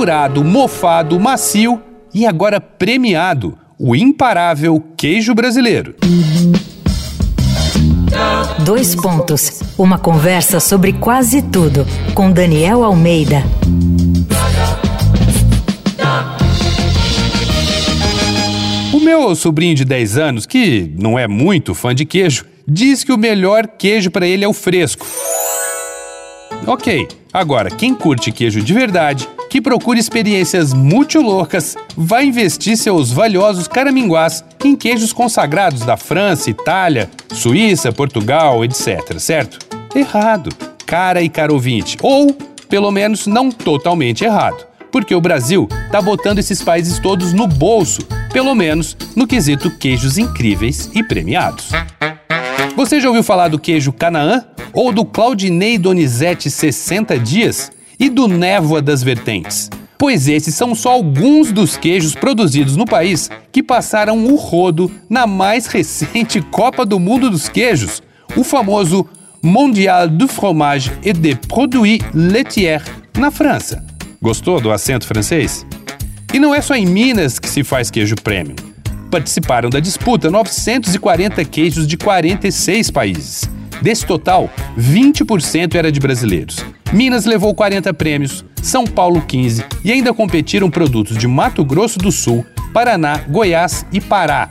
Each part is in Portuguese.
apurado, mofado, macio e agora premiado, o imparável queijo brasileiro. Dois pontos. Uma conversa sobre quase tudo com Daniel Almeida. O meu sobrinho de 10 anos, que não é muito fã de queijo, diz que o melhor queijo para ele é o fresco. Ok, agora quem curte queijo de verdade, que procura experiências muito loucas, vai investir seus valiosos caraminguás em queijos consagrados da França, Itália, Suíça, Portugal, etc, certo? Errado, cara e caro ouvinte, ou pelo menos não totalmente errado, porque o Brasil tá botando esses países todos no bolso, pelo menos no quesito queijos incríveis e premiados. Você já ouviu falar do queijo Canaã? Ou do Claudinei Donizete 60 Dias? E do Névoa das Vertentes? Pois esses são só alguns dos queijos produzidos no país que passaram o rodo na mais recente Copa do Mundo dos Queijos, o famoso Mondial du Fromage et des Produits Laitiers, na França. Gostou do acento francês? E não é só em Minas que se faz queijo premium. Participaram da disputa 940 queijos de 46 países. Desse total, 20% era de brasileiros. Minas levou 40 prêmios, São Paulo 15 e ainda competiram produtos de Mato Grosso do Sul, Paraná, Goiás e Pará.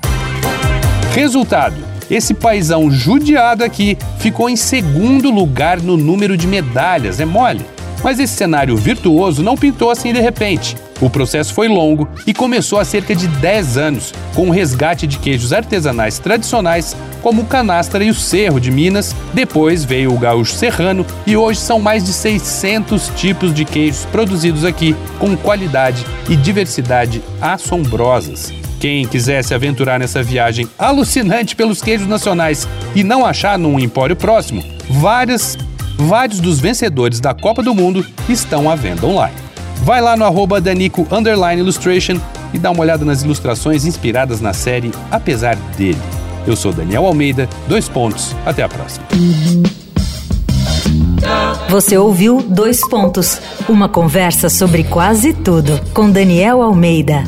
Resultado: esse paizão judiado aqui ficou em segundo lugar no número de medalhas, é mole. Mas esse cenário virtuoso não pintou assim de repente. O processo foi longo e começou há cerca de 10 anos, com o resgate de queijos artesanais tradicionais, como o canastra e o cerro de Minas. Depois veio o gaúcho serrano e hoje são mais de 600 tipos de queijos produzidos aqui, com qualidade e diversidade assombrosas. Quem quiser se aventurar nessa viagem alucinante pelos queijos nacionais e não achar num empório próximo, várias vários dos vencedores da Copa do Mundo estão à venda online. Vai lá no arroba Danico Illustration e dá uma olhada nas ilustrações inspiradas na série Apesar dele. Eu sou Daniel Almeida, dois pontos, até a próxima. Você ouviu Dois Pontos, uma conversa sobre quase tudo com Daniel Almeida.